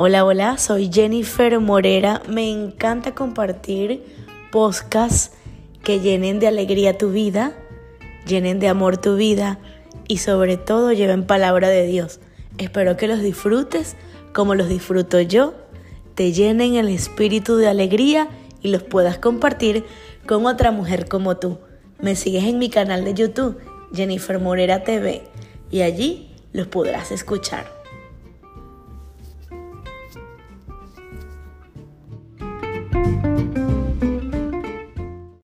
Hola, hola, soy Jennifer Morera. Me encanta compartir podcasts que llenen de alegría tu vida, llenen de amor tu vida y sobre todo lleven palabra de Dios. Espero que los disfrutes como los disfruto yo, te llenen el espíritu de alegría y los puedas compartir con otra mujer como tú. Me sigues en mi canal de YouTube, Jennifer Morera TV, y allí los podrás escuchar.